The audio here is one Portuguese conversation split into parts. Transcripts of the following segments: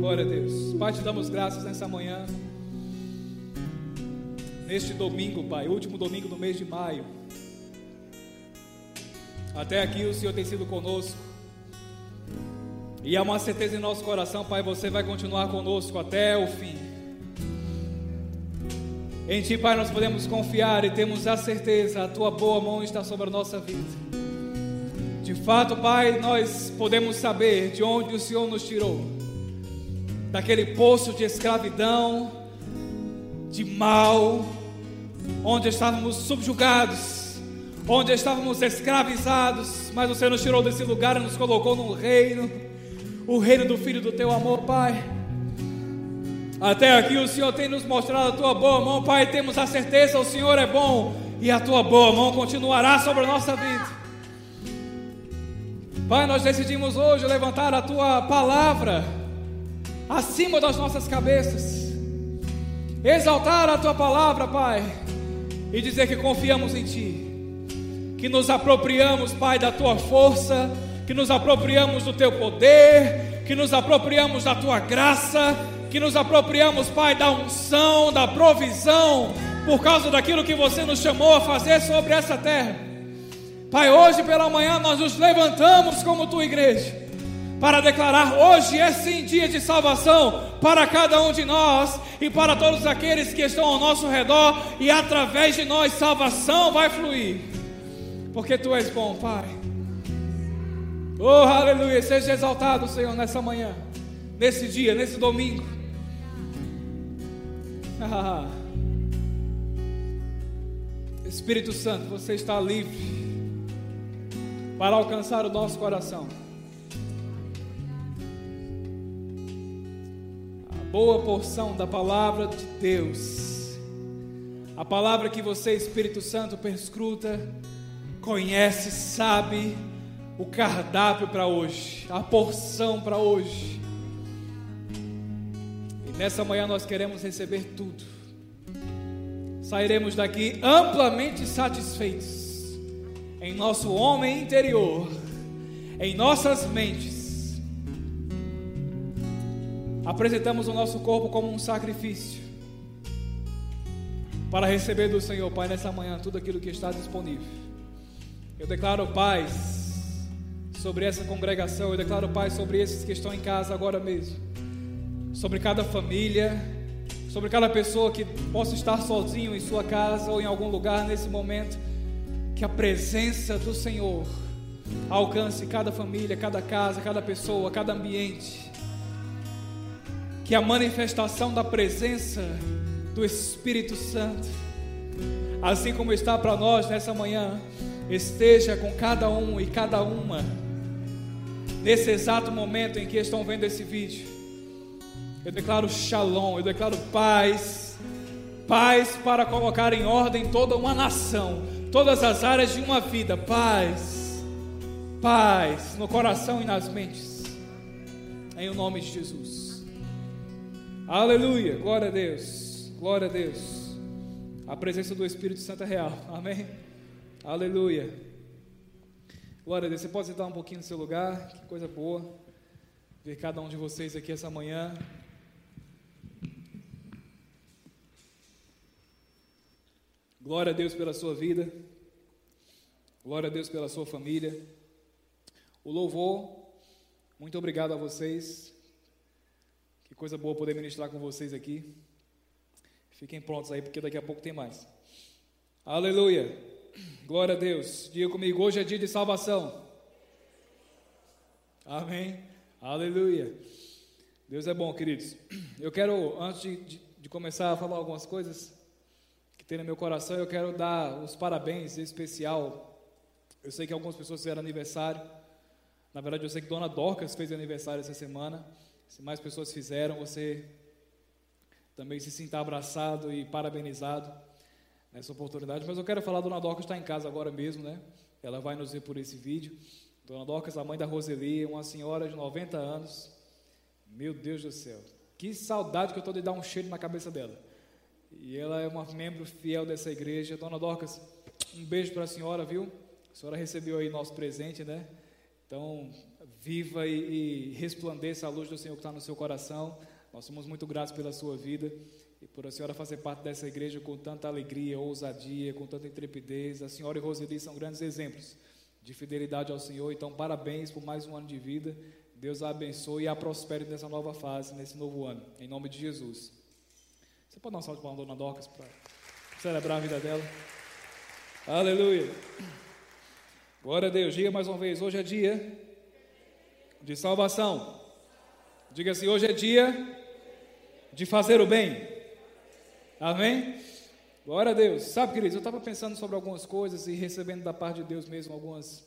Glória a Deus. Pai, te damos graças nessa manhã. Neste domingo, Pai, último domingo do mês de maio. Até aqui o Senhor tem sido conosco. E há uma certeza em nosso coração, Pai, você vai continuar conosco até o fim. Em Ti, Pai, nós podemos confiar e temos a certeza, a Tua boa mão está sobre a nossa vida. De fato, Pai, nós podemos saber de onde o Senhor nos tirou daquele poço de escravidão, de mal, onde estávamos subjugados, onde estávamos escravizados, mas o Senhor nos tirou desse lugar e nos colocou num reino, o reino do Filho do Teu amor, Pai. Até aqui o Senhor tem nos mostrado a Tua boa mão, Pai. Temos a certeza, o Senhor é bom e a Tua boa mão continuará sobre a nossa vida. Pai, nós decidimos hoje levantar a Tua palavra acima das nossas cabeças, exaltar a Tua palavra, Pai e dizer que confiamos em Ti, que nos apropriamos, Pai, da Tua força, que nos apropriamos do Teu poder, que nos apropriamos da Tua graça, que nos apropriamos, Pai, da unção, da provisão, por causa daquilo que você nos chamou a fazer sobre essa terra. Pai, hoje pela manhã nós nos levantamos como Tua igreja para declarar: hoje é sim dia de salvação para cada um de nós e para todos aqueles que estão ao nosso redor, e através de nós salvação vai fluir, porque Tu és bom, Pai. Oh, aleluia! Seja exaltado, Senhor, nessa manhã, nesse dia, nesse domingo. Espírito Santo, você está livre para alcançar o nosso coração. Boa porção da palavra de Deus. A palavra que você, Espírito Santo, perscruta, conhece, sabe o cardápio para hoje, a porção para hoje. E nessa manhã nós queremos receber tudo. Sairemos daqui amplamente satisfeitos em nosso homem interior, em nossas mentes apresentamos o nosso corpo como um sacrifício para receber do Senhor, Pai, nessa manhã tudo aquilo que está disponível. Eu declaro paz sobre essa congregação, eu declaro paz sobre esses que estão em casa agora mesmo, sobre cada família, sobre cada pessoa que possa estar sozinho em sua casa ou em algum lugar nesse momento, que a presença do Senhor alcance cada família, cada casa, cada pessoa, cada ambiente que a manifestação da presença do Espírito Santo, assim como está para nós nessa manhã, esteja com cada um e cada uma, nesse exato momento em que estão vendo esse vídeo. Eu declaro shalom, eu declaro paz, paz para colocar em ordem toda uma nação, todas as áreas de uma vida, paz, paz no coração e nas mentes, em o nome de Jesus. Aleluia, glória a Deus, glória a Deus. A presença do Espírito Santo é real, amém? Aleluia. Glória a Deus. Você pode sentar um pouquinho no seu lugar, que coisa boa. Ver cada um de vocês aqui essa manhã. Glória a Deus pela sua vida. Glória a Deus pela sua família. O louvor, muito obrigado a vocês coisa boa poder ministrar com vocês aqui. Fiquem prontos aí, porque daqui a pouco tem mais. Aleluia. Glória a Deus. Diga comigo, hoje é dia de salvação. Amém. Aleluia. Deus é bom, queridos. Eu quero, antes de, de, de começar a falar algumas coisas que tem no meu coração, eu quero dar os parabéns em especial. Eu sei que algumas pessoas fizeram aniversário. Na verdade, eu sei que Dona Dorcas fez aniversário essa semana. Se mais pessoas fizeram, você também se sinta abraçado e parabenizado nessa oportunidade. Mas eu quero falar, Dona Dorcas está em casa agora mesmo, né? Ela vai nos ver por esse vídeo. Dona Dorcas, a mãe da Roseli, uma senhora de 90 anos. Meu Deus do céu. Que saudade que eu estou de dar um cheiro na cabeça dela. E ela é uma membro fiel dessa igreja. Dona Dorcas, um beijo para a senhora, viu? A senhora recebeu aí nosso presente, né? Então, viva e, e resplandeça a luz do Senhor que está no seu coração. Nós somos muito gratos pela sua vida e por a senhora fazer parte dessa igreja com tanta alegria, ousadia, com tanta intrepidez. A senhora e Roseli são grandes exemplos de fidelidade ao Senhor. Então, parabéns por mais um ano de vida. Deus a abençoe e a prospere nessa nova fase, nesse novo ano. Em nome de Jesus. Você pode dar um salve para a dona Dorcas para celebrar a vida dela? Aleluia. Glória a Deus. Diga mais uma vez: hoje é dia de salvação. Diga assim: hoje é dia de fazer o bem. Amém? Glória a Deus. Sabe, queridos, eu estava pensando sobre algumas coisas e recebendo da parte de Deus mesmo algumas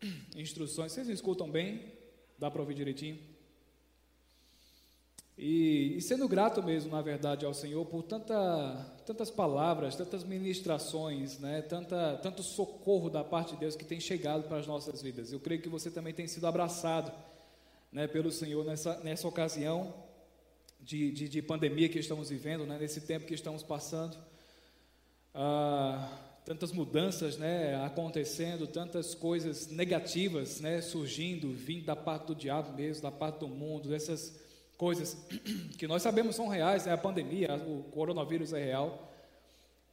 instruções. Vocês me escutam bem? Dá para ouvir direitinho? E, e, sendo grato mesmo, na verdade, ao Senhor por tanta, tantas palavras, tantas ministrações, né, tanta, tanto socorro da parte de Deus que tem chegado para as nossas vidas. Eu creio que você também tem sido abraçado né, pelo Senhor nessa, nessa ocasião de, de, de pandemia que estamos vivendo, né, nesse tempo que estamos passando. Ah, tantas mudanças né, acontecendo, tantas coisas negativas né, surgindo, vindo da parte do diabo mesmo, da parte do mundo, essas coisas que nós sabemos são reais, né, a pandemia, o coronavírus é real,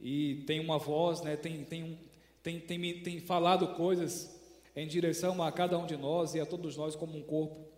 e tem uma voz, né, tem, tem, tem, tem, tem falado coisas em direção a cada um de nós e a todos nós como um corpo.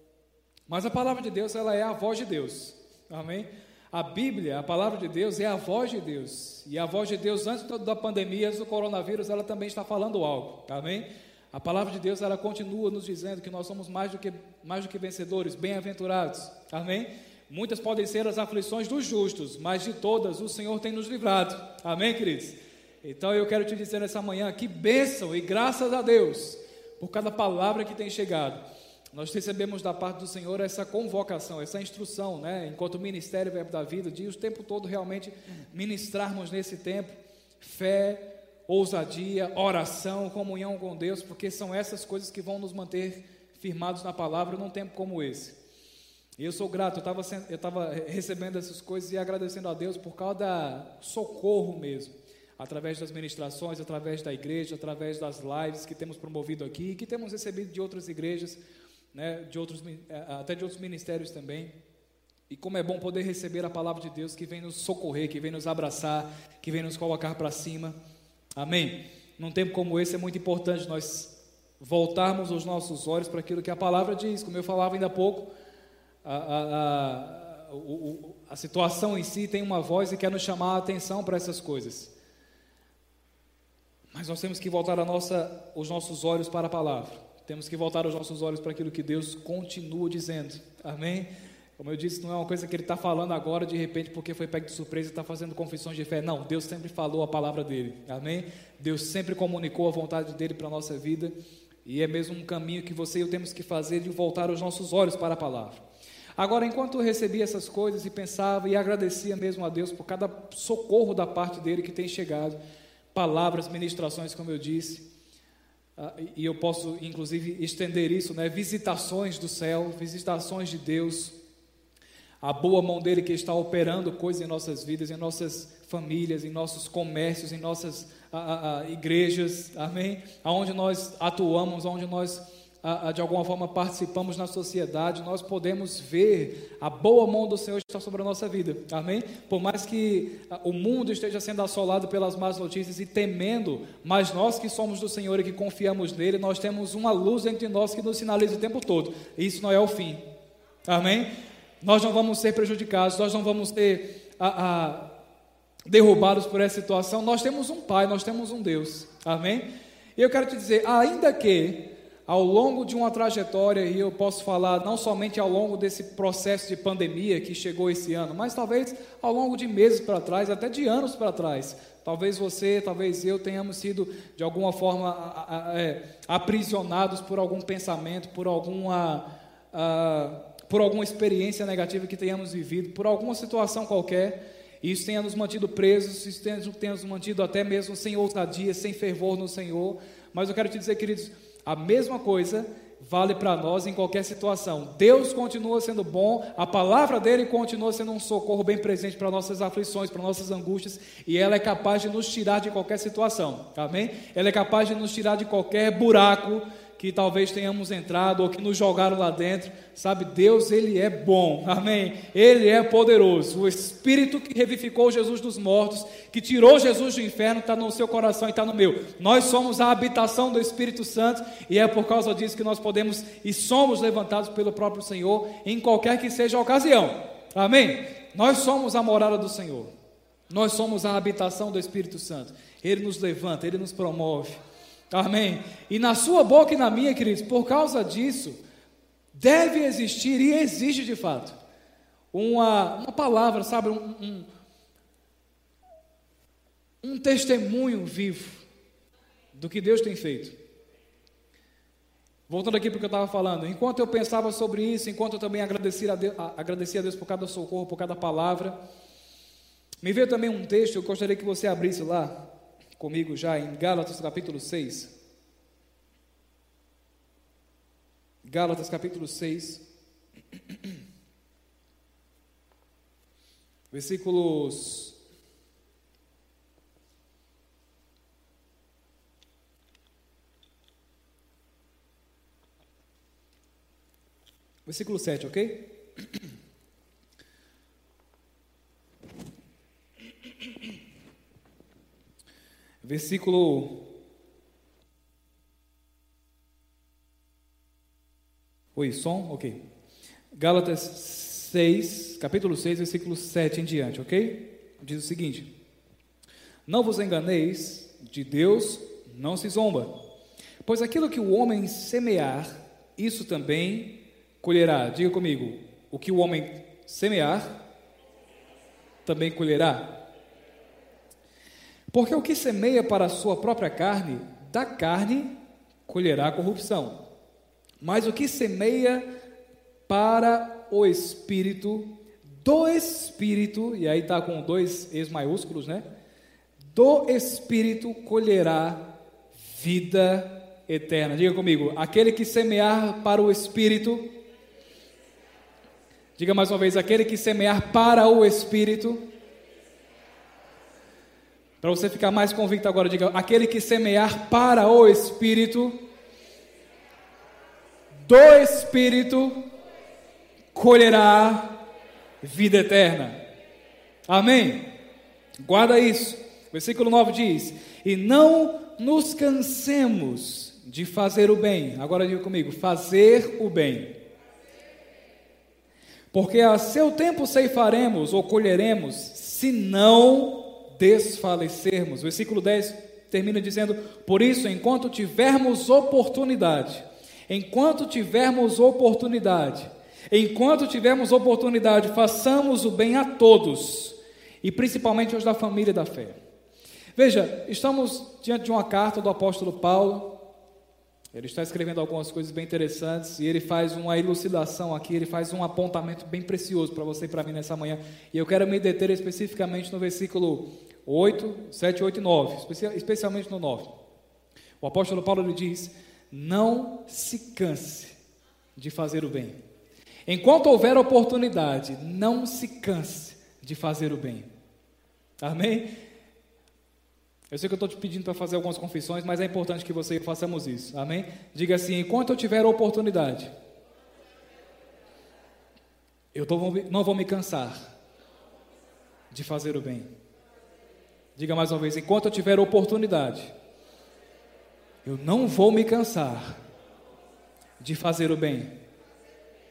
Mas a palavra de Deus, ela é a voz de Deus. Amém? A Bíblia, a palavra de Deus, é a voz de Deus. E a voz de Deus, antes da pandemia, antes do coronavírus, ela também está falando algo. Amém? A palavra de Deus, ela continua nos dizendo que nós somos mais do que, mais do que vencedores, bem-aventurados. Amém? Muitas podem ser as aflições dos justos, mas de todas o Senhor tem nos livrado. Amém, queridos? Então eu quero te dizer nessa manhã que bênção e graças a Deus por cada palavra que tem chegado. Nós recebemos da parte do Senhor essa convocação, essa instrução, né? enquanto Ministério Verbo da Vida, de o tempo todo realmente ministrarmos nesse tempo fé, ousadia, oração, comunhão com Deus, porque são essas coisas que vão nos manter firmados na palavra num tempo como esse. E eu sou grato, eu estava recebendo essas coisas e agradecendo a Deus por causa da socorro mesmo, através das ministrações, através da igreja, através das lives que temos promovido aqui e que temos recebido de outras igrejas né, de outros, é, até de outros ministérios também. E como é bom poder receber a palavra de Deus que vem nos socorrer, que vem nos abraçar, que vem nos colocar para cima. Amém? Num tempo como esse é muito importante nós voltarmos os nossos olhos para aquilo que a palavra diz. Como eu falava ainda há pouco, a, a, a, a situação em si tem uma voz e quer nos chamar a atenção para essas coisas. Mas nós temos que voltar nossa, os nossos olhos para a palavra. Temos que voltar os nossos olhos para aquilo que Deus continua dizendo. Amém? Como eu disse, não é uma coisa que ele está falando agora de repente porque foi pego de surpresa e está fazendo confissões de fé. Não, Deus sempre falou a palavra dele. Amém? Deus sempre comunicou a vontade dele para a nossa vida. E é mesmo um caminho que você e eu temos que fazer de voltar os nossos olhos para a palavra. Agora, enquanto eu recebia essas coisas e pensava e agradecia mesmo a Deus por cada socorro da parte dele que tem chegado, palavras, ministrações, como eu disse, ah, e eu posso inclusive estender isso, né? Visitações do céu, visitações de Deus, a boa mão dele que está operando coisas em nossas vidas, em nossas famílias, em nossos comércios, em nossas a, a, a, igrejas, amém? Aonde nós atuamos, aonde nós de alguma forma participamos na sociedade, nós podemos ver a boa mão do Senhor estar sobre a nossa vida, amém? Por mais que o mundo esteja sendo assolado pelas más notícias e temendo, mas nós que somos do Senhor e que confiamos nele, nós temos uma luz entre nós que nos sinaliza o tempo todo, isso não é o fim, amém? Nós não vamos ser prejudicados, nós não vamos ser a, a, derrubados por essa situação, nós temos um Pai, nós temos um Deus, amém? E eu quero te dizer, ainda que ao longo de uma trajetória, e eu posso falar não somente ao longo desse processo de pandemia que chegou esse ano, mas talvez ao longo de meses para trás, até de anos para trás. Talvez você, talvez eu tenhamos sido de alguma forma é, aprisionados por algum pensamento, por alguma, por alguma experiência negativa que tenhamos vivido, por alguma situação qualquer. E isso tenha nos mantido presos, isso tenha, tenha nos mantido até mesmo sem ousadia, sem fervor no Senhor. Mas eu quero te dizer, queridos, a mesma coisa vale para nós em qualquer situação. Deus continua sendo bom, a palavra dele continua sendo um socorro bem presente para nossas aflições, para nossas angústias, e ela é capaz de nos tirar de qualquer situação. Amém? Ela é capaz de nos tirar de qualquer buraco que talvez tenhamos entrado ou que nos jogaram lá dentro. Sabe, Deus, Ele é bom, amém? Ele é poderoso. O Espírito que revificou Jesus dos mortos, que tirou Jesus do inferno, está no seu coração e está no meu. Nós somos a habitação do Espírito Santo e é por causa disso que nós podemos e somos levantados pelo próprio Senhor em qualquer que seja a ocasião, amém? Nós somos a morada do Senhor, nós somos a habitação do Espírito Santo. Ele nos levanta, Ele nos promove. Amém. E na sua boca e na minha, queridos, por causa disso, deve existir e existe de fato uma, uma palavra, sabe, um, um, um testemunho vivo do que Deus tem feito. Voltando aqui para o que eu estava falando, enquanto eu pensava sobre isso, enquanto eu também agradecia a, Deus, agradecia a Deus por cada socorro, por cada palavra, me veio também um texto, eu gostaria que você abrisse lá, comigo já em Gálatas capítulo 6. Gálatas capítulo 6. Versículos Versículo 7, ok? versículo. Oi, som? Ok. Gálatas 6, capítulo 6, versículo 7 em diante, ok? Diz o seguinte: Não vos enganeis, de Deus não se zomba, pois aquilo que o homem semear, isso também colherá. Diga comigo: o que o homem semear, também colherá. Porque o que semeia para a sua própria carne, da carne colherá corrupção. Mas o que semeia para o espírito, do espírito, e aí está com dois es maiúsculos, né? Do espírito colherá vida eterna. Diga comigo, aquele que semear para o espírito, diga mais uma vez, aquele que semear para o espírito, para você ficar mais convicto agora, diga: aquele que semear para o Espírito, do Espírito, colherá vida eterna. Amém? Guarda isso. Versículo 9 diz: E não nos cansemos de fazer o bem. Agora diga comigo: fazer o bem. Porque a seu tempo ceifaremos ou colheremos, se não desfalecermos. Versículo 10 termina dizendo: Por isso, enquanto tivermos oportunidade, enquanto tivermos oportunidade, enquanto tivermos oportunidade, façamos o bem a todos, e principalmente aos da família da fé. Veja, estamos diante de uma carta do apóstolo Paulo, ele está escrevendo algumas coisas bem interessantes e ele faz uma elucidação aqui, ele faz um apontamento bem precioso para você e para mim nessa manhã. E eu quero me deter especificamente no versículo 8, 7, 8 e 9, especialmente no 9. O apóstolo Paulo lhe diz: Não se canse de fazer o bem. Enquanto houver oportunidade, não se canse de fazer o bem. Amém? Eu sei que eu estou te pedindo para fazer algumas confissões, mas é importante que você façamos isso. Amém? Diga assim: enquanto eu tiver oportunidade, eu tô, não vou me cansar de fazer o bem. Diga mais uma vez: enquanto eu tiver oportunidade, eu não vou me cansar de fazer o bem.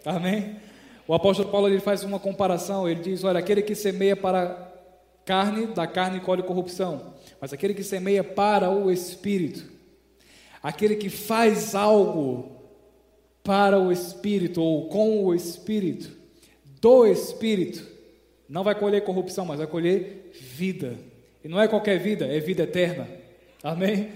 Amém? O apóstolo Paulo ele faz uma comparação, ele diz: olha, aquele que semeia para carne, da carne colhe corrupção, mas aquele que semeia para o espírito, aquele que faz algo para o espírito ou com o espírito, do espírito, não vai colher corrupção, mas vai colher vida. E não é qualquer vida, é vida eterna. Amém?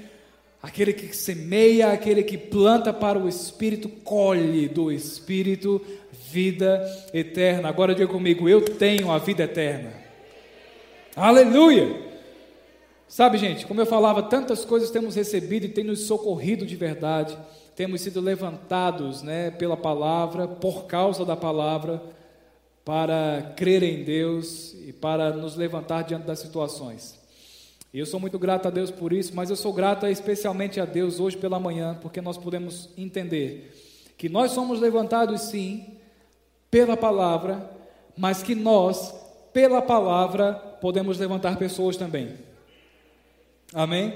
Aquele que semeia, aquele que planta para o Espírito, colhe do Espírito vida eterna. Agora diga comigo: eu tenho a vida eterna. Aleluia! Sabe, gente, como eu falava, tantas coisas temos recebido e tem nos socorrido de verdade. Temos sido levantados né, pela palavra, por causa da palavra para crer em Deus e para nos levantar diante das situações. E eu sou muito grato a Deus por isso, mas eu sou grato especialmente a Deus hoje pela manhã, porque nós podemos entender que nós somos levantados sim pela palavra, mas que nós, pela palavra, podemos levantar pessoas também. Amém?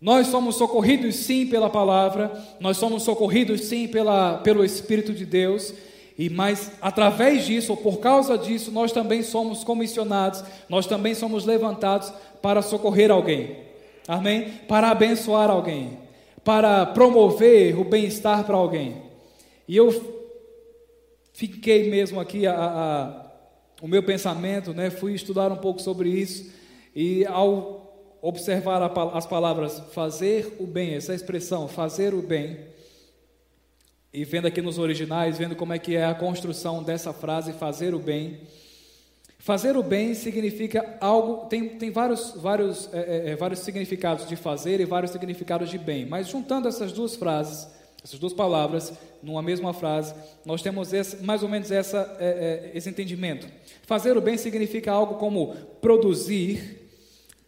Nós somos socorridos sim pela palavra, nós somos socorridos sim pela, pelo Espírito de Deus, e mas através disso, ou por causa disso, nós também somos comissionados, nós também somos levantados para socorrer alguém. Amém? Para abençoar alguém, para promover o bem-estar para alguém. E eu fiquei mesmo aqui a, a, o meu pensamento, né? Fui estudar um pouco sobre isso e ao observar as palavras fazer o bem, essa expressão fazer o bem, e vendo aqui nos originais, vendo como é que é a construção dessa frase fazer o bem, Fazer o bem significa algo, tem, tem vários, vários, é, é, é, vários significados de fazer e vários significados de bem, mas juntando essas duas frases, essas duas palavras, numa mesma frase, nós temos esse, mais ou menos essa, é, é, esse entendimento. Fazer o bem significa algo como produzir,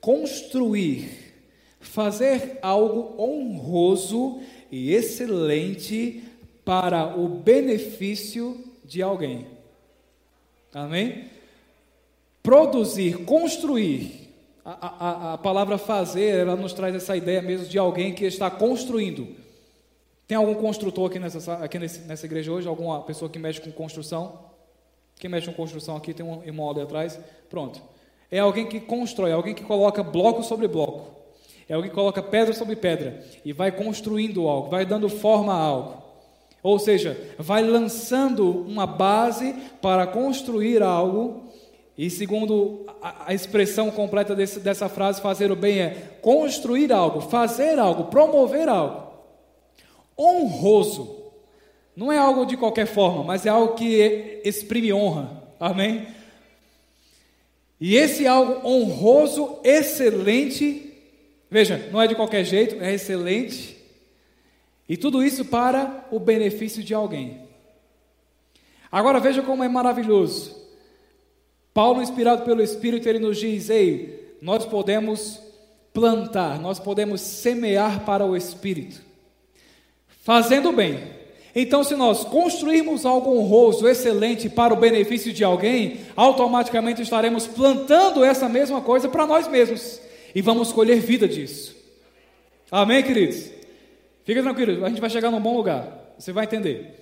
construir, fazer algo honroso e excelente para o benefício de alguém. Amém? Produzir, construir. A, a, a, palavra fazer, ela nos traz essa ideia mesmo de alguém que está construindo. Tem algum construtor aqui nessa, aqui nessa igreja hoje? Alguma pessoa que mexe com construção? Quem mexe com construção aqui? Tem um irmão ali atrás? Pronto. É alguém que constrói, é alguém que coloca bloco sobre bloco. É alguém que coloca pedra sobre pedra e vai construindo algo, vai dando forma a algo. Ou seja, vai lançando uma base para construir algo e segundo a, expressão completa desse, dessa frase, fazer o bem é construir algo, fazer algo, promover algo. Honroso. Não é algo de qualquer forma, mas é algo que exprime honra. Amém? E esse algo honroso, excelente, veja, não é de qualquer jeito, é excelente. E tudo isso para o benefício de alguém. Agora veja como é maravilhoso. Paulo, inspirado pelo Espírito, ele nos diz: Ei, nós podemos plantar, nós podemos semear para o Espírito, fazendo bem. Então, se nós construirmos algo honroso, excelente para o benefício de alguém, automaticamente estaremos plantando essa mesma coisa para nós mesmos e vamos colher vida disso. Amém, queridos? Fica tranquilo, a gente vai chegar num bom lugar, você vai entender.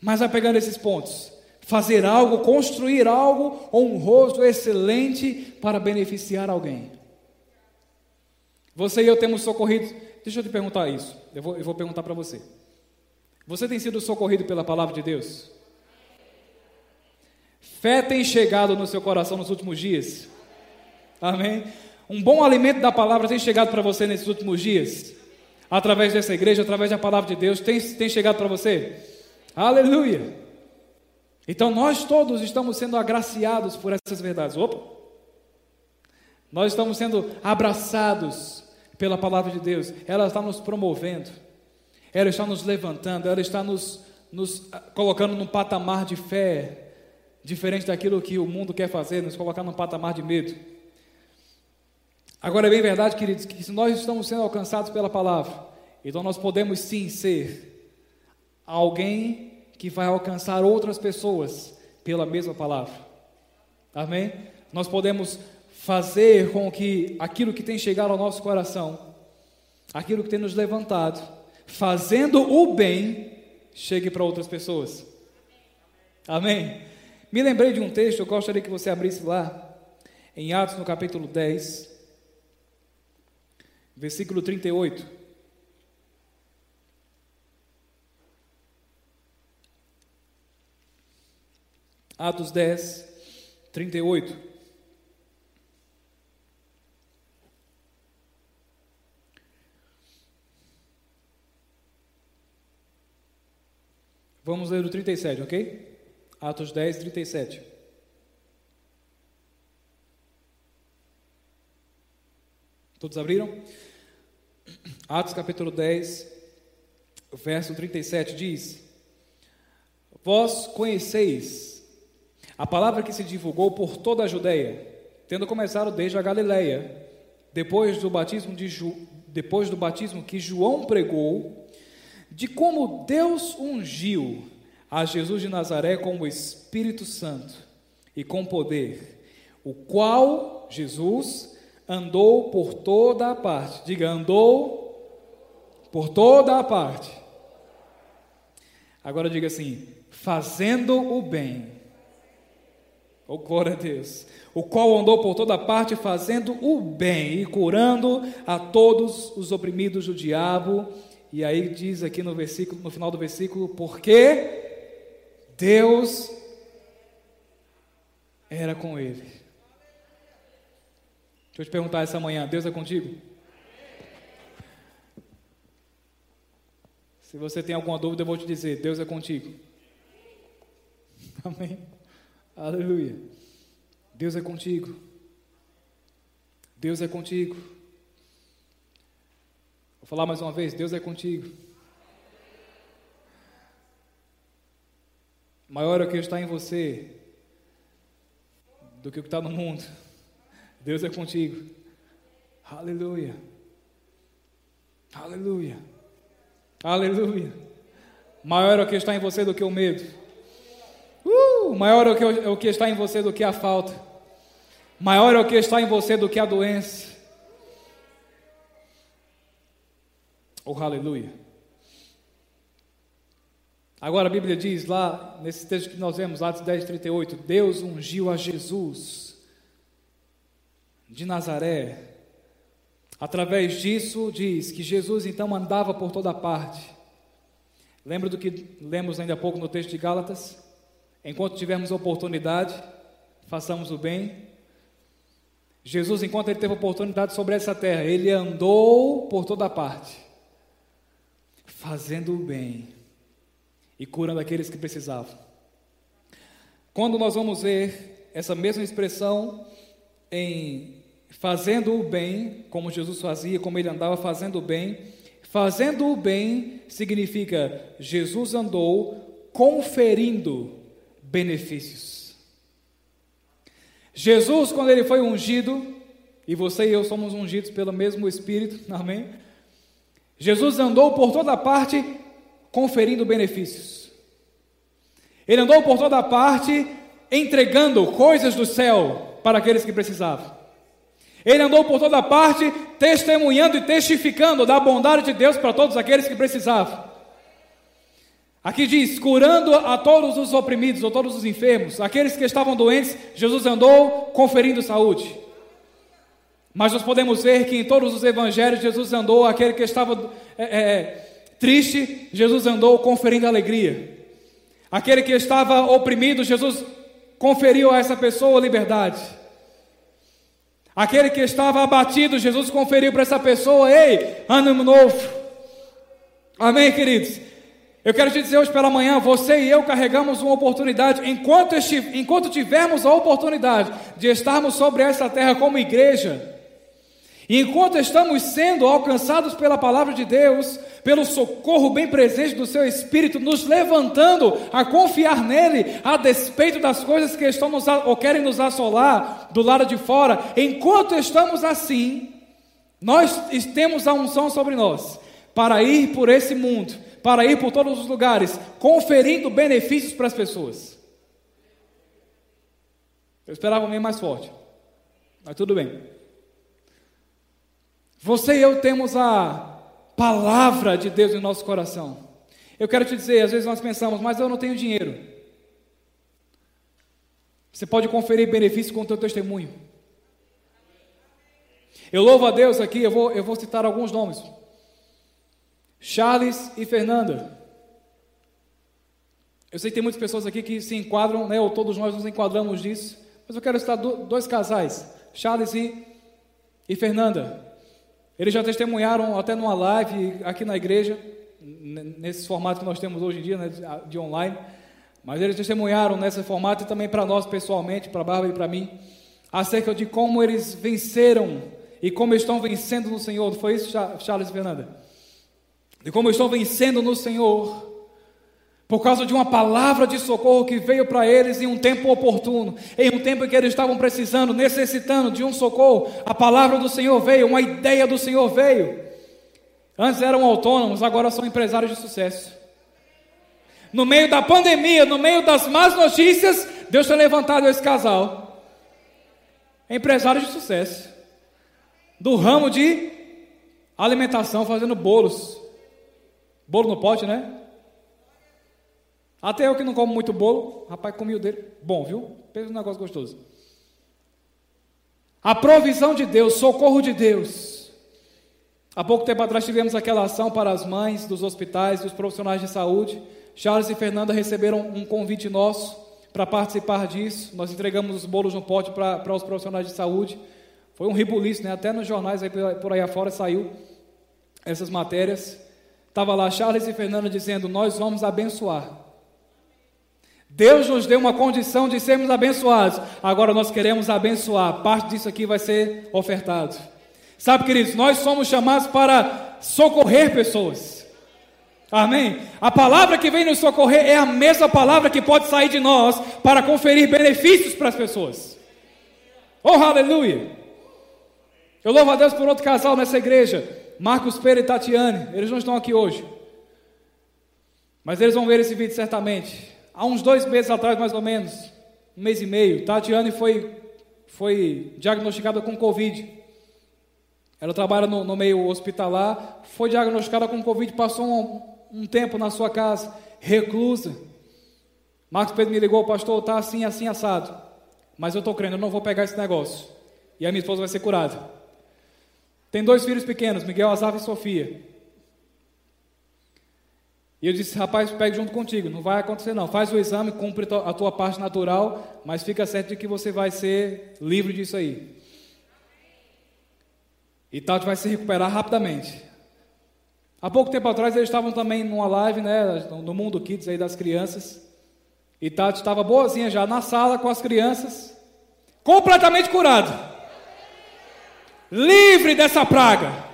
Mas vai pegando esses pontos fazer algo, construir algo honroso, excelente para beneficiar alguém. Você e eu temos socorrido. Deixa eu te perguntar isso. Eu vou, eu vou perguntar para você. Você tem sido socorrido pela palavra de Deus? Fé tem chegado no seu coração nos últimos dias? Amém? Um bom alimento da palavra tem chegado para você nesses últimos dias? Através dessa igreja, através da palavra de Deus, tem, tem chegado para você? Aleluia! Então nós todos estamos sendo agraciados por essas verdades. Opa! Nós estamos sendo abraçados pela palavra de Deus. Ela está nos promovendo, ela está nos levantando, ela está nos, nos ah, colocando num patamar de fé diferente daquilo que o mundo quer fazer, nos colocar num patamar de medo. Agora é bem verdade, queridos, que se nós estamos sendo alcançados pela palavra, então nós podemos sim ser alguém que vai alcançar outras pessoas pela mesma palavra. Amém? Nós podemos fazer com que aquilo que tem chegado ao nosso coração, aquilo que tem nos levantado, fazendo o bem, chegue para outras pessoas. Amém? Me lembrei de um texto, eu gostaria que você abrisse lá, em Atos no capítulo 10, versículo 38. Atos 10, 38. Vamos ler o 37, ok? Atos 10, 37. Todos abriram? Atos capítulo 10, verso 37 diz: Vós conheceis a palavra que se divulgou por toda a Judéia, tendo começado desde a Galiléia, depois do batismo de Ju, depois do batismo que João pregou, de como Deus ungiu a Jesus de Nazaré com o Espírito Santo e com poder, o qual Jesus andou por toda a parte. Diga, andou por toda a parte. Agora diga assim: fazendo o bem. Oh, glória a Deus. O qual andou por toda parte fazendo o bem e curando a todos os oprimidos do diabo. E aí diz aqui no versículo, no final do versículo, porque Deus era com ele. Deixa eu te perguntar essa manhã: Deus é contigo? Se você tem alguma dúvida, eu vou te dizer: Deus é contigo. Amém. Aleluia. Deus é contigo. Deus é contigo. Falar mais uma vez: Deus é contigo. Maior é o que está em você do que o que está no mundo. Deus é contigo. Aleluia. Aleluia. Aleluia. Maior é o que está em você do que o medo. Uh, maior é o, que, é o que está em você do que a falta. Maior é o que está em você do que a doença. Oh, aleluia. Agora a Bíblia diz lá, nesse texto que nós vemos, Atos 10, 38, Deus ungiu a Jesus de Nazaré Através disso, diz que Jesus então andava por toda parte. Lembra do que lemos ainda há pouco no texto de Gálatas? Enquanto tivermos oportunidade, façamos o bem. Jesus, enquanto ele teve oportunidade sobre essa terra, ele andou por toda parte, fazendo o bem e curando aqueles que precisavam. Quando nós vamos ver essa mesma expressão em fazendo o bem, como Jesus fazia, como ele andava fazendo o bem. Fazendo o bem significa Jesus andou conferindo benefícios. Jesus, quando ele foi ungido, e você e eu somos ungidos pelo mesmo Espírito, amém? Jesus andou por toda parte conferindo benefícios. Ele andou por toda parte entregando coisas do céu para aqueles que precisavam. Ele andou por toda parte, testemunhando e testificando da bondade de Deus para todos aqueles que precisavam. Aqui diz: curando a todos os oprimidos, ou todos os enfermos, aqueles que estavam doentes, Jesus andou conferindo saúde. Mas nós podemos ver que em todos os evangelhos, Jesus andou, aquele que estava é, é, triste, Jesus andou conferindo alegria. Aquele que estava oprimido, Jesus conferiu a essa pessoa liberdade. Aquele que estava abatido, Jesus conferiu para essa pessoa: ei, ânimo novo. Amém, queridos? Eu quero te dizer hoje pela manhã, você e eu carregamos uma oportunidade, enquanto, enquanto tivermos a oportunidade de estarmos sobre essa terra como igreja, e enquanto estamos sendo alcançados pela palavra de Deus, pelo socorro bem presente do seu Espírito, nos levantando a confiar nele, a despeito das coisas que estão nos, ou querem nos assolar do lado de fora, enquanto estamos assim, nós temos a unção sobre nós para ir por esse mundo, para ir por todos os lugares, conferindo benefícios para as pessoas. Eu esperava um meio mais forte, mas tudo bem. Você e eu temos a palavra de Deus em nosso coração. Eu quero te dizer, às vezes nós pensamos, mas eu não tenho dinheiro. Você pode conferir benefício com o teu testemunho. Eu louvo a Deus aqui, eu vou, eu vou citar alguns nomes. Charles e Fernanda. Eu sei que tem muitas pessoas aqui que se enquadram, né, ou todos nós nos enquadramos nisso, mas eu quero citar dois casais, Charles e, e Fernanda. Eles já testemunharam até numa live aqui na igreja, nesse formato que nós temos hoje em dia, né, de online. Mas eles testemunharam nesse formato e também para nós pessoalmente, para a Bárbara e para mim, acerca de como eles venceram e como estão vencendo no Senhor. Foi isso, Charles Fernanda? De como estão vencendo no Senhor por causa de uma palavra de socorro que veio para eles em um tempo oportuno, em um tempo em que eles estavam precisando, necessitando de um socorro, a palavra do Senhor veio, uma ideia do Senhor veio. Antes eram autônomos, agora são empresários de sucesso. No meio da pandemia, no meio das más notícias, Deus tem levantado esse casal, empresários de sucesso, do ramo de alimentação, fazendo bolos, bolo no pote, né? Até eu que não como muito bolo, rapaz, comi o dele. Bom, viu? Pensa um negócio gostoso. A provisão de Deus, socorro de Deus. Há pouco tempo atrás tivemos aquela ação para as mães dos hospitais, dos profissionais de saúde. Charles e Fernanda receberam um convite nosso para participar disso. Nós entregamos os bolos no pote para, os profissionais de saúde. Foi um ribuliço, né? Até nos jornais aí, por aí afora saiu essas matérias. Estava lá Charles e Fernanda dizendo: Nós vamos abençoar. Deus nos deu uma condição de sermos abençoados. Agora nós queremos abençoar. Parte disso aqui vai ser ofertado. Sabe, queridos, nós somos chamados para socorrer pessoas. Amém? A palavra que vem nos socorrer é a mesma palavra que pode sair de nós para conferir benefícios para as pessoas. Oh, aleluia! Eu louvo a Deus por outro casal nessa igreja, Marcos Pereira e Tatiane. Eles não estão aqui hoje, mas eles vão ver esse vídeo certamente há uns dois meses atrás, mais ou menos, um mês e meio, Tatiane foi, foi diagnosticada com Covid. Ela trabalha no, no meio hospitalar, foi diagnosticada com Covid, passou um, um tempo na sua casa, reclusa. Marcos Pedro me ligou, pastor, está assim, assim, assado. Mas eu estou crendo, eu não vou pegar esse negócio. E a minha esposa vai ser curada. Tem dois filhos pequenos, Miguel, Azaf e Sofia. E eu disse, rapaz, pegue junto contigo, não vai acontecer não. Faz o exame, cumpre a tua parte natural, mas fica certo de que você vai ser livre disso aí. E Tati vai se recuperar rapidamente. Há pouco tempo atrás eles estavam também numa live, né, no Mundo Kids aí das crianças. E Tati estava boazinha já na sala com as crianças, completamente curado. Livre dessa praga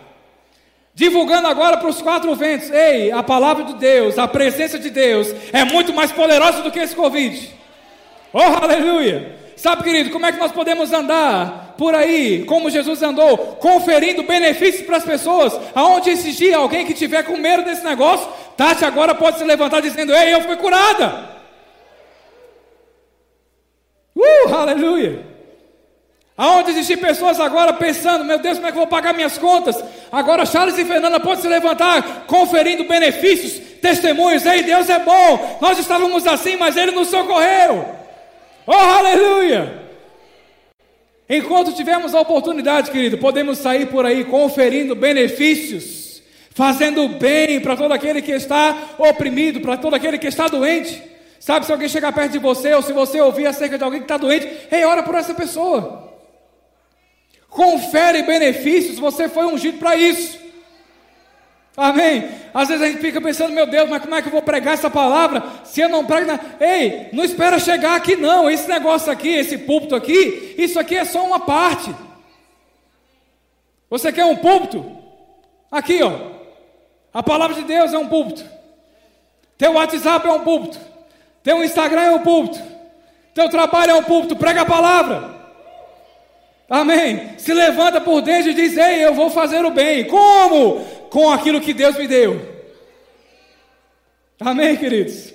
divulgando agora para os quatro ventos: ei, a palavra de Deus, a presença de Deus é muito mais poderosa do que esse Covid. Oh, aleluia! Sabe, querido, como é que nós podemos andar por aí, como Jesus andou, conferindo benefícios para as pessoas? Aonde existir alguém que tiver com medo desse negócio, Tati agora pode se levantar dizendo: Ei, eu fui curada. Uh, aleluia! Aonde existem pessoas agora pensando, meu Deus, como é que eu vou pagar minhas contas? Agora Charles e Fernanda podem se levantar conferindo benefícios, testemunhos. Ei, Deus é bom. Nós estávamos assim, mas Ele nos socorreu. Oh, aleluia! Enquanto tivermos a oportunidade, querido, podemos sair por aí conferindo benefícios, fazendo bem para todo aquele que está oprimido, para todo aquele que está doente. Sabe, se alguém chegar perto de você, ou se você ouvir acerca de alguém que está doente, ei, ora por essa pessoa confere benefícios, você foi ungido para isso. Amém? Às vezes a gente fica pensando, meu Deus, mas como é que eu vou pregar essa palavra se eu não prego? Na... Ei, não espera chegar aqui não. Esse negócio aqui, esse púlpito aqui, isso aqui é só uma parte. Você quer um púlpito? Aqui, ó. A palavra de Deus é um púlpito. Teu WhatsApp é um púlpito. Teu Instagram é um púlpito. Teu trabalho é um púlpito. Prega a palavra. Amém. Se levanta por dentro e diz: Ei, eu vou fazer o bem. Como? Com aquilo que Deus me deu. Amém, queridos?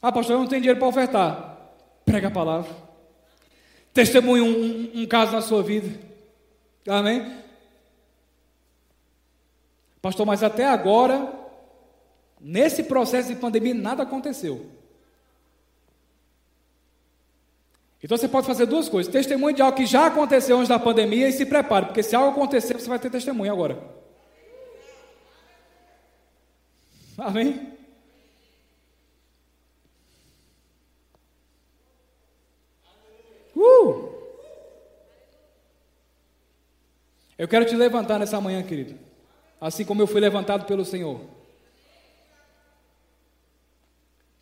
Ah, pastor, eu não tenho dinheiro para ofertar. Prega a palavra. Testemunhe um, um, um caso na sua vida. Amém? Pastor, mas até agora, nesse processo de pandemia, nada aconteceu. Então você pode fazer duas coisas: testemunho de algo que já aconteceu antes da pandemia e se prepare, porque se algo acontecer, você vai ter testemunho agora. Amém? Uh! Eu quero te levantar nessa manhã, querido. Assim como eu fui levantado pelo Senhor.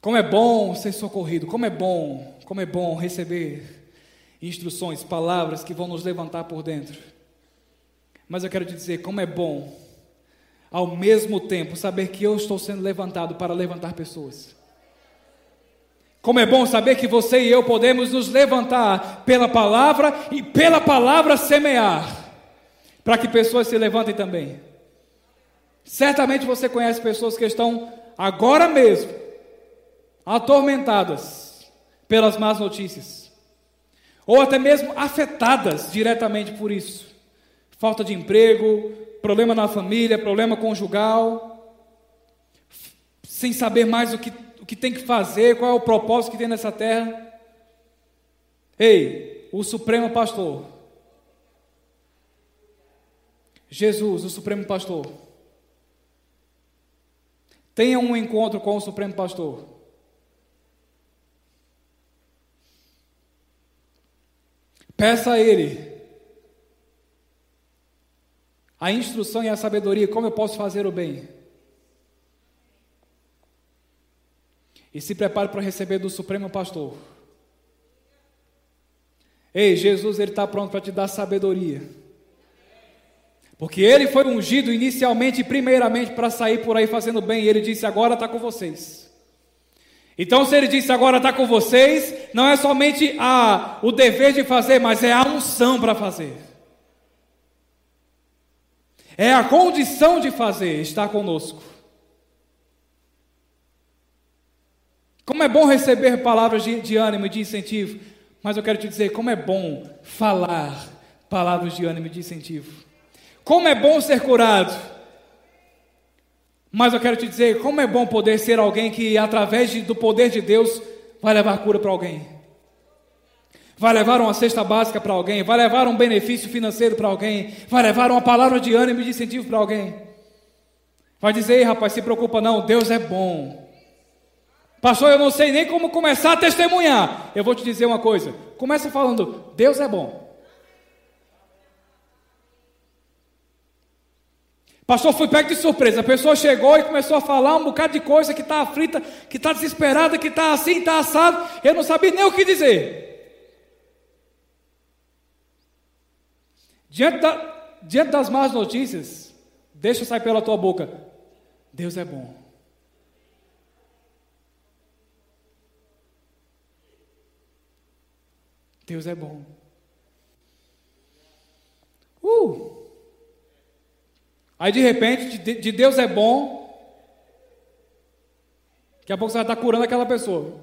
Como é bom ser socorrido, como é bom, como é bom receber instruções, palavras que vão nos levantar por dentro. Mas eu quero te dizer como é bom ao mesmo tempo saber que eu estou sendo levantado para levantar pessoas. Como é bom saber que você e eu podemos nos levantar pela palavra e pela palavra semear, para que pessoas se levantem também. Certamente você conhece pessoas que estão agora mesmo atormentadas pelas más notícias, ou até mesmo afetadas diretamente por isso. Falta de emprego, problema na família, problema conjugal, sem saber mais o que, o que tem que fazer, qual é o propósito que tem nessa terra. Ei, o Supremo Pastor, Jesus, o Supremo Pastor, tenha um encontro com o Supremo Pastor. Peça a Ele a instrução e a sabedoria, como eu posso fazer o bem. E se prepare para receber do Supremo Pastor. Ei, Jesus, Ele está pronto para te dar sabedoria. Porque Ele foi ungido inicialmente e primeiramente para sair por aí fazendo bem. E Ele disse: Agora está com vocês. Então, se Ele disse agora está com vocês, não é somente a, o dever de fazer, mas é a unção para fazer. É a condição de fazer, estar conosco. Como é bom receber palavras de, de ânimo e de incentivo, mas eu quero te dizer como é bom falar palavras de ânimo e de incentivo. Como é bom ser curado. Mas eu quero te dizer como é bom poder ser alguém que, através do poder de Deus, vai levar cura para alguém vai levar uma cesta básica para alguém, vai levar um benefício financeiro para alguém, vai levar uma palavra de ânimo e de incentivo para alguém. Vai dizer, Ei, rapaz, se preocupa não, Deus é bom. Pastor, eu não sei nem como começar a testemunhar. Eu vou te dizer uma coisa. Começa falando, Deus é bom. Pastor, fui pego de surpresa. A pessoa chegou e começou a falar um bocado de coisa que está aflita, que está desesperada, que está assim, está assado. Eu não sabia nem o que dizer. Diante, da, diante das más notícias, deixa sair pela tua boca: Deus é bom. Deus é bom. Uh! Aí de repente, de, de Deus é bom. Daqui a pouco você vai estar curando aquela pessoa.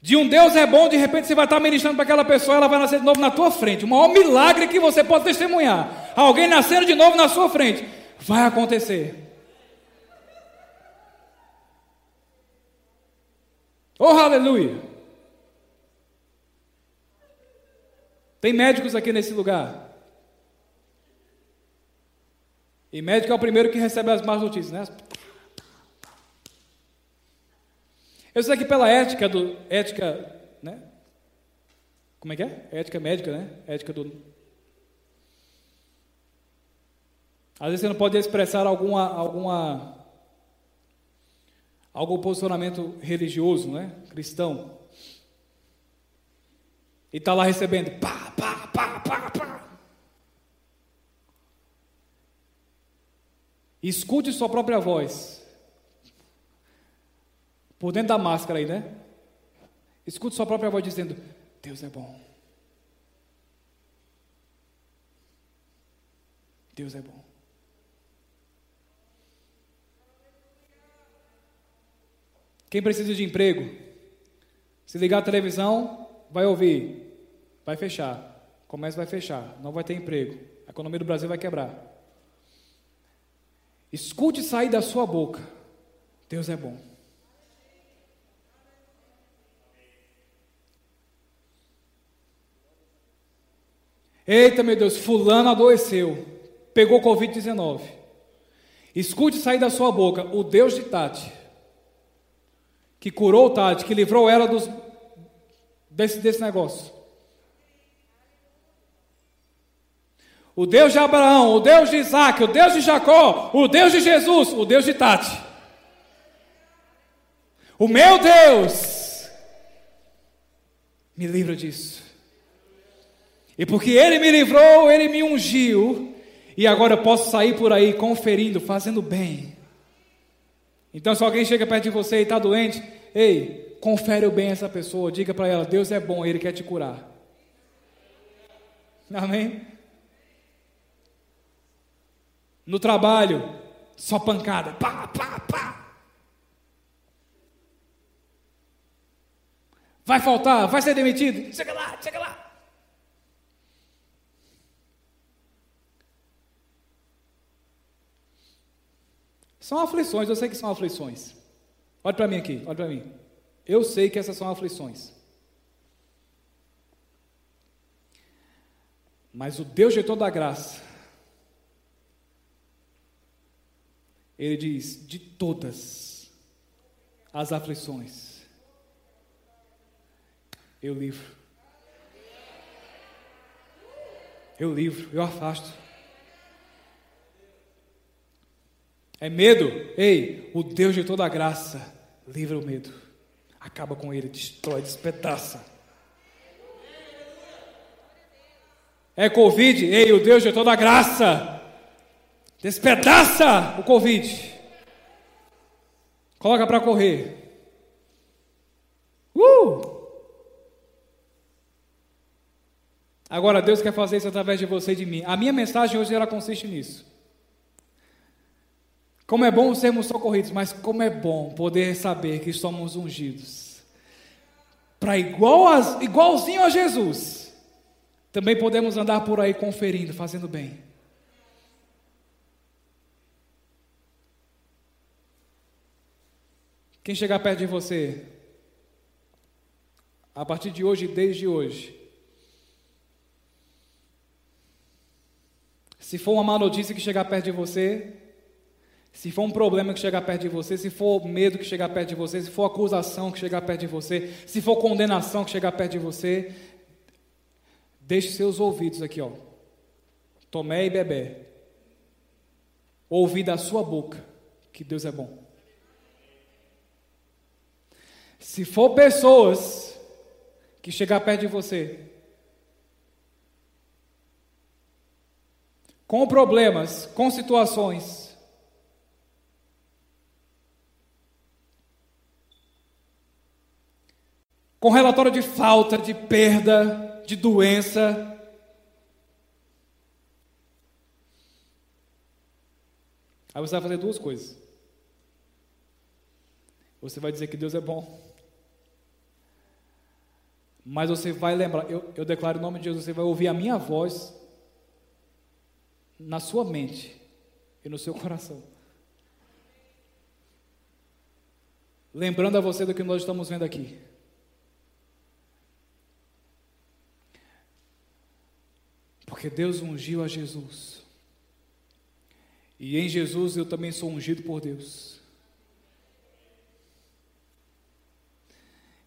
De um Deus é bom, de repente você vai estar ministrando para aquela pessoa, ela vai nascer de novo na tua frente. O maior milagre que você pode testemunhar. Alguém nascendo de novo na sua frente. Vai acontecer. Oh, aleluia! Tem médicos aqui nesse lugar. E médico é o primeiro que recebe as más notícias, né? Eu sei que pela ética do ética, né? Como é que é? Ética médica, né? Ética do Às vezes você não pode expressar alguma alguma algum posicionamento religioso, né? Cristão. E está lá recebendo pá, pá, pá. Escute sua própria voz. Por dentro da máscara aí, né? Escute sua própria voz dizendo: Deus é bom. Deus é bom. Quem precisa de emprego? Se ligar a televisão, vai ouvir, vai fechar. Comércio vai fechar, não vai ter emprego. A economia do Brasil vai quebrar. Escute sair da sua boca: Deus é bom. Eita, meu Deus, fulano adoeceu, pegou Covid-19. Escute sair da sua boca o Deus de Tati, que curou Tati, que livrou ela dos, desse, desse negócio. O Deus de Abraão, o Deus de Isaac, o Deus de Jacó, o Deus de Jesus, o Deus de Tati. O meu Deus me livra disso. E porque Ele me livrou, Ele me ungiu, e agora eu posso sair por aí conferindo, fazendo bem. Então, se alguém chega perto de você e está doente, ei, confere o bem essa pessoa, diga para ela: Deus é bom, Ele quer te curar. Amém? No trabalho, só pancada, pá, pá, pá. Vai faltar, vai ser demitido, chega lá, chega lá. São aflições, eu sei que são aflições. Olha para mim aqui, olha para mim. Eu sei que essas são aflições. Mas o Deus de toda a graça, Ele diz: de todas as aflições, eu livro. Eu livro, eu afasto. É medo? Ei, o Deus de toda graça livra o medo. Acaba com ele, destrói, despedaça. É Covid? Ei, o Deus de toda graça despedaça o Covid. Coloca para correr. Uh! Agora Deus quer fazer isso através de você e de mim. A minha mensagem hoje ela consiste nisso. Como é bom sermos socorridos, mas como é bom poder saber que somos ungidos. Para igual igualzinho a Jesus, também podemos andar por aí conferindo, fazendo bem. Quem chegar perto de você, a partir de hoje, desde hoje, se for uma má notícia que chegar perto de você, se for um problema que chegar perto de você, se for medo que chegar perto de você, se for acusação que chegar perto de você, se for condenação que chegar perto de você, deixe seus ouvidos aqui, ó. Tomé e bebê. Ouvir da sua boca que Deus é bom. Se for pessoas que chegar perto de você com problemas, com situações, com relatório de falta, de perda, de doença. Aí você vai fazer duas coisas. Você vai dizer que Deus é bom. Mas você vai lembrar, eu, eu declaro em nome de Jesus, você vai ouvir a minha voz na sua mente e no seu coração. Lembrando a você do que nós estamos vendo aqui. Porque Deus ungiu a Jesus. E em Jesus eu também sou ungido por Deus.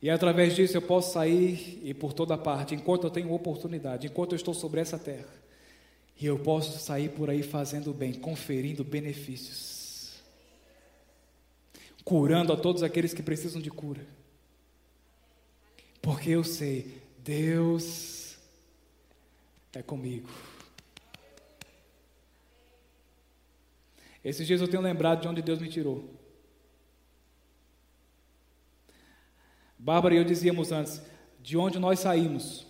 E através disso eu posso sair e por toda parte, enquanto eu tenho oportunidade, enquanto eu estou sobre essa terra. E eu posso sair por aí fazendo bem, conferindo benefícios. Curando a todos aqueles que precisam de cura. Porque eu sei, Deus é comigo. Esses dias eu tenho lembrado de onde Deus me tirou. Bárbara e eu dizíamos antes, de onde nós saímos.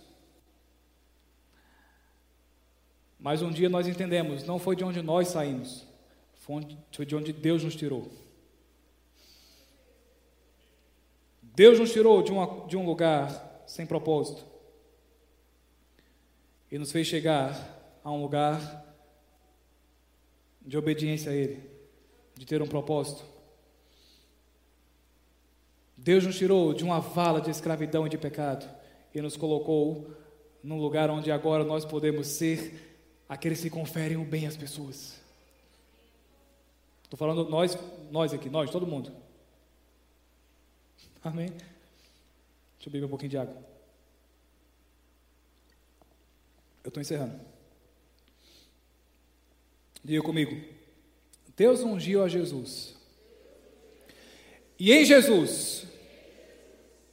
Mas um dia nós entendemos, não foi de onde nós saímos, foi de onde Deus nos tirou. Deus nos tirou de, uma, de um lugar sem propósito e nos fez chegar a um lugar de obediência a Ele, de ter um propósito. Deus nos tirou de uma vala de escravidão e de pecado e nos colocou num lugar onde agora nós podemos ser aqueles que conferem o bem às pessoas. Estou falando nós, nós aqui, nós, todo mundo. Amém? Deixa eu beber um pouquinho de água. Eu estou encerrando. Diga comigo. Deus ungiu a Jesus. E em Jesus,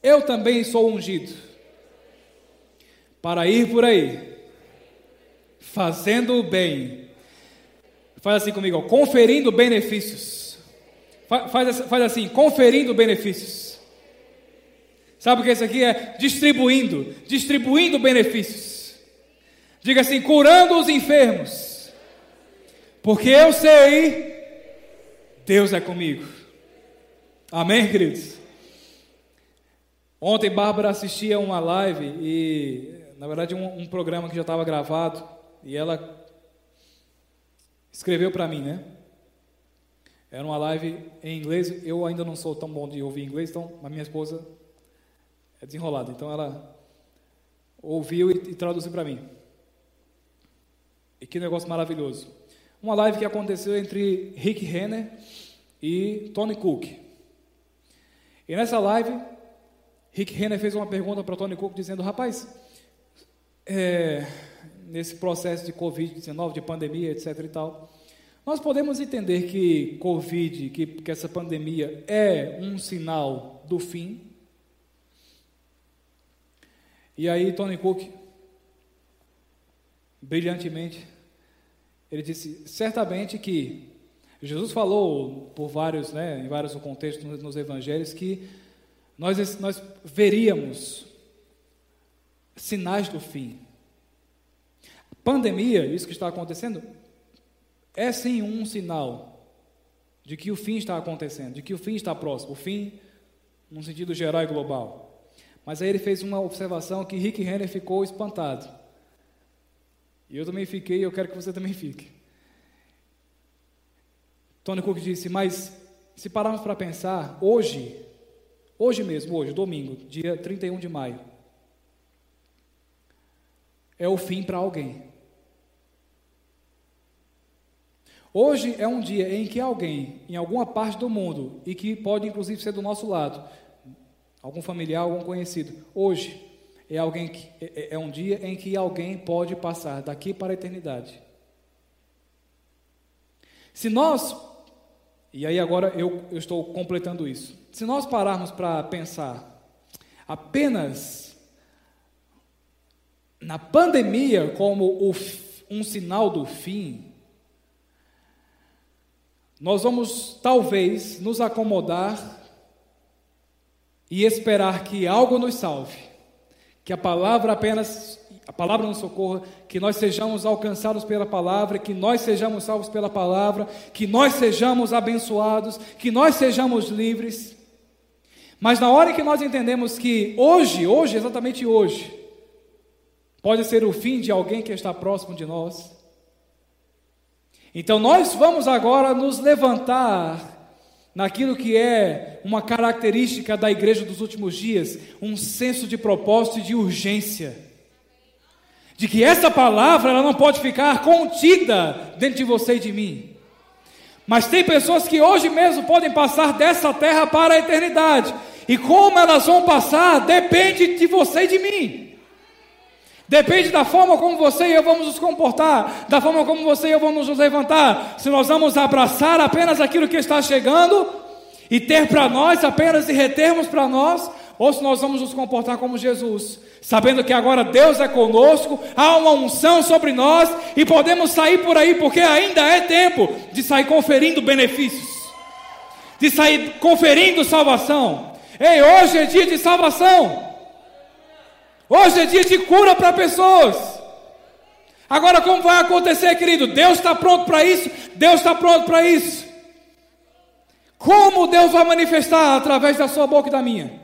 eu também sou ungido para ir por aí, fazendo o bem, Faz assim comigo, ó, conferindo benefícios. Faz, faz assim, conferindo benefícios. Sabe o que isso aqui é? Distribuindo, distribuindo benefícios. Diga assim, curando os enfermos. Porque eu sei, Deus é comigo. Amém, queridos? Ontem Bárbara assistia uma live e, na verdade, um, um programa que já estava gravado e ela escreveu para mim, né? Era uma live em inglês. Eu ainda não sou tão bom de ouvir inglês, então a minha esposa é desenrolada. Então ela ouviu e, e traduziu para mim. E que negócio maravilhoso. Uma live que aconteceu entre Rick Renner e Tony Cook. E nessa live, Rick Renner fez uma pergunta para Tony Cook dizendo: Rapaz, é, nesse processo de Covid-19, de pandemia, etc. e tal, nós podemos entender que Covid, que, que essa pandemia é um sinal do fim. E aí, Tony Cook, brilhantemente, ele disse: certamente que Jesus falou por vários, né, em vários contextos nos evangelhos que nós, nós veríamos sinais do fim. Pandemia, isso que está acontecendo, é sim um sinal de que o fim está acontecendo, de que o fim está próximo. O fim, num sentido geral e global. Mas aí ele fez uma observação que Rick Renner ficou espantado. E eu também fiquei, e eu quero que você também fique. Tony Cook disse: Mas se pararmos para pensar, hoje, hoje mesmo, hoje, domingo, dia 31 de maio, é o fim para alguém. Hoje é um dia em que alguém, em alguma parte do mundo, e que pode inclusive ser do nosso lado, algum familiar, algum conhecido, hoje é, alguém que, é, é, é um dia em que alguém pode passar daqui para a eternidade. Se nós, e aí agora eu, eu estou completando isso, se nós pararmos para pensar apenas na pandemia como o, um sinal do fim, nós vamos talvez nos acomodar e esperar que algo nos salve, que a palavra apenas, a palavra nos socorra, que nós sejamos alcançados pela palavra, que nós sejamos salvos pela palavra, que nós sejamos abençoados, que nós sejamos livres. Mas na hora que nós entendemos que hoje, hoje, exatamente hoje, pode ser o fim de alguém que está próximo de nós, então nós vamos agora nos levantar naquilo que é uma característica da igreja dos últimos dias, um senso de propósito e de urgência. De que essa palavra ela não pode ficar contida dentro de você e de mim. Mas tem pessoas que hoje mesmo podem passar dessa terra para a eternidade. E como elas vão passar depende de você e de mim. Depende da forma como você e eu vamos nos comportar, da forma como você e eu vamos nos levantar. Se nós vamos abraçar apenas aquilo que está chegando e ter para nós apenas e retermos para nós, ou se nós vamos nos comportar como Jesus, sabendo que agora Deus é conosco, há uma unção sobre nós e podemos sair por aí, porque ainda é tempo de sair conferindo benefícios, de sair conferindo salvação. Ei, hoje é dia de salvação. Hoje é dia de cura para pessoas. Agora, como vai acontecer, querido? Deus está pronto para isso? Deus está pronto para isso. Como Deus vai manifestar através da sua boca e da minha?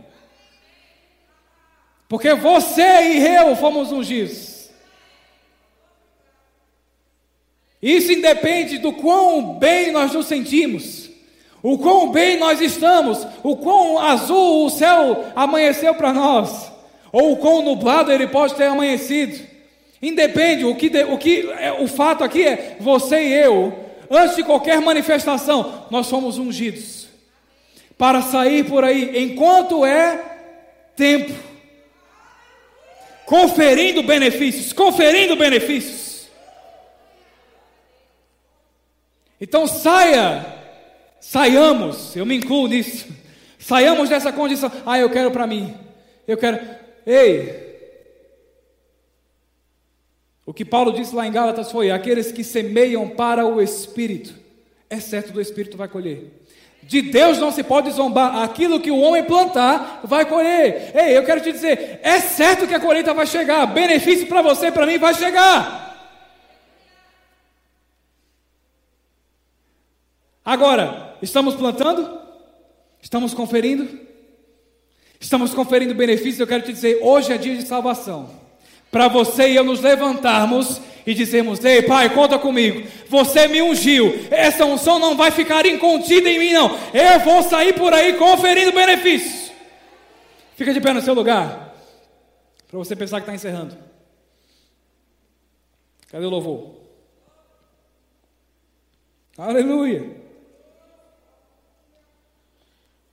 Porque você e eu fomos ungidos. Isso independe do quão bem nós nos sentimos, o quão bem nós estamos, o quão azul o céu amanheceu para nós ou o quão nublado ele pode ter amanhecido. Independe, o que, o que é, o fato aqui é você e eu, antes de qualquer manifestação, nós somos ungidos para sair por aí enquanto é tempo, conferindo benefícios, conferindo benefícios. Então saia, saiamos, eu me incluo nisso. Saiamos dessa condição. Ah, eu quero para mim. Eu quero. Ei, O que Paulo disse lá em Gálatas foi: aqueles que semeiam para o Espírito, é certo do Espírito vai colher. De Deus não se pode zombar. Aquilo que o homem plantar, vai colher. Ei, eu quero te dizer: é certo que a colheita vai chegar. Benefício para você, para mim, vai chegar. Agora, estamos plantando? Estamos conferindo? Estamos conferindo benefícios. Eu quero te dizer: hoje é dia de salvação. Para você e eu nos levantarmos e dizermos: Ei, Pai, conta comigo. Você me ungiu. Essa unção não vai ficar incontida em mim, não. Eu vou sair por aí conferindo benefícios. Fica de pé no seu lugar. Para você pensar que está encerrando. Cadê o louvor? Aleluia.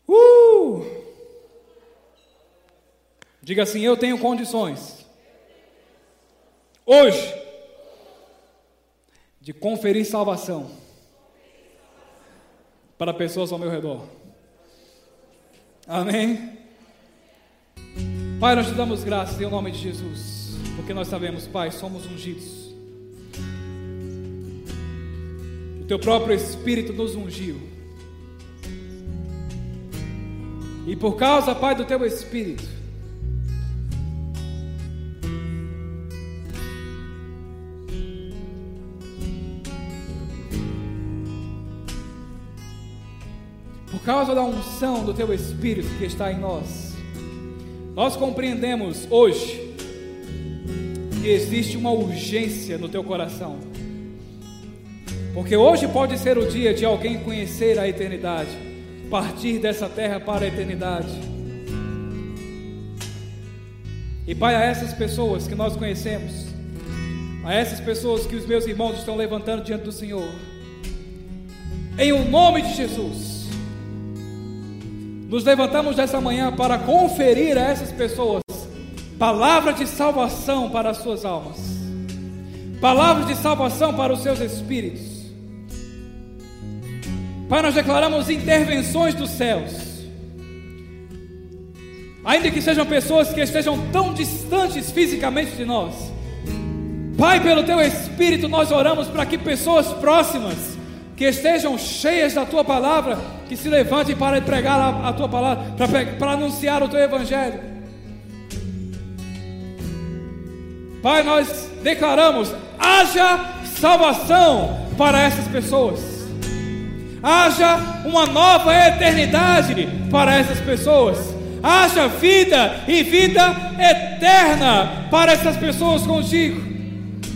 Uh! Diga assim: Eu tenho condições. Hoje de conferir salvação para pessoas ao meu redor. Amém? Pai, nós te damos graças em nome de Jesus, porque nós sabemos, Pai, somos ungidos. O teu próprio Espírito nos ungiu. E por causa, Pai, do teu Espírito, causa da unção do Teu Espírito que está em nós, nós compreendemos hoje que existe uma urgência no Teu coração. Porque hoje pode ser o dia de alguém conhecer a eternidade, partir dessa terra para a eternidade. E Pai, a essas pessoas que nós conhecemos, a essas pessoas que os meus irmãos estão levantando diante do Senhor, em o nome de Jesus, nos levantamos dessa manhã para conferir a essas pessoas palavra de salvação para as suas almas, palavra de salvação para os seus espíritos. Pai, nós declaramos intervenções dos céus, ainda que sejam pessoas que estejam tão distantes fisicamente de nós. Pai, pelo teu Espírito, nós oramos para que pessoas próximas que estejam cheias da tua palavra, que se levantem para pregar a, a tua palavra, para, para anunciar o teu evangelho. Pai, nós declaramos: haja salvação para essas pessoas, haja uma nova eternidade para essas pessoas, haja vida e vida eterna para essas pessoas contigo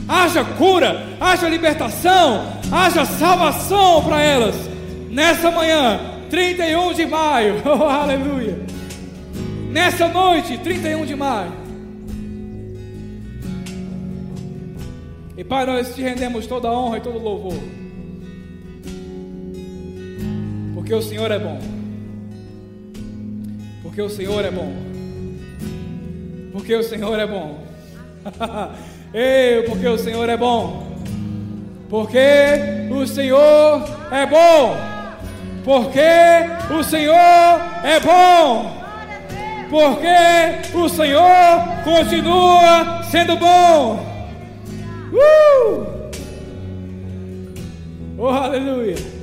haja cura, haja libertação, haja salvação para elas. Nessa manhã, 31 de maio, oh, aleluia. Nessa noite, 31 de maio. E Pai, nós te rendemos toda a honra e todo o louvor. Porque o Senhor é bom. Porque o Senhor é bom. Porque o Senhor é bom. Ei, porque o Senhor é bom. Porque o Senhor é bom. Porque o Senhor é bom. Porque o Senhor continua sendo bom. Uh! Oh, aleluia.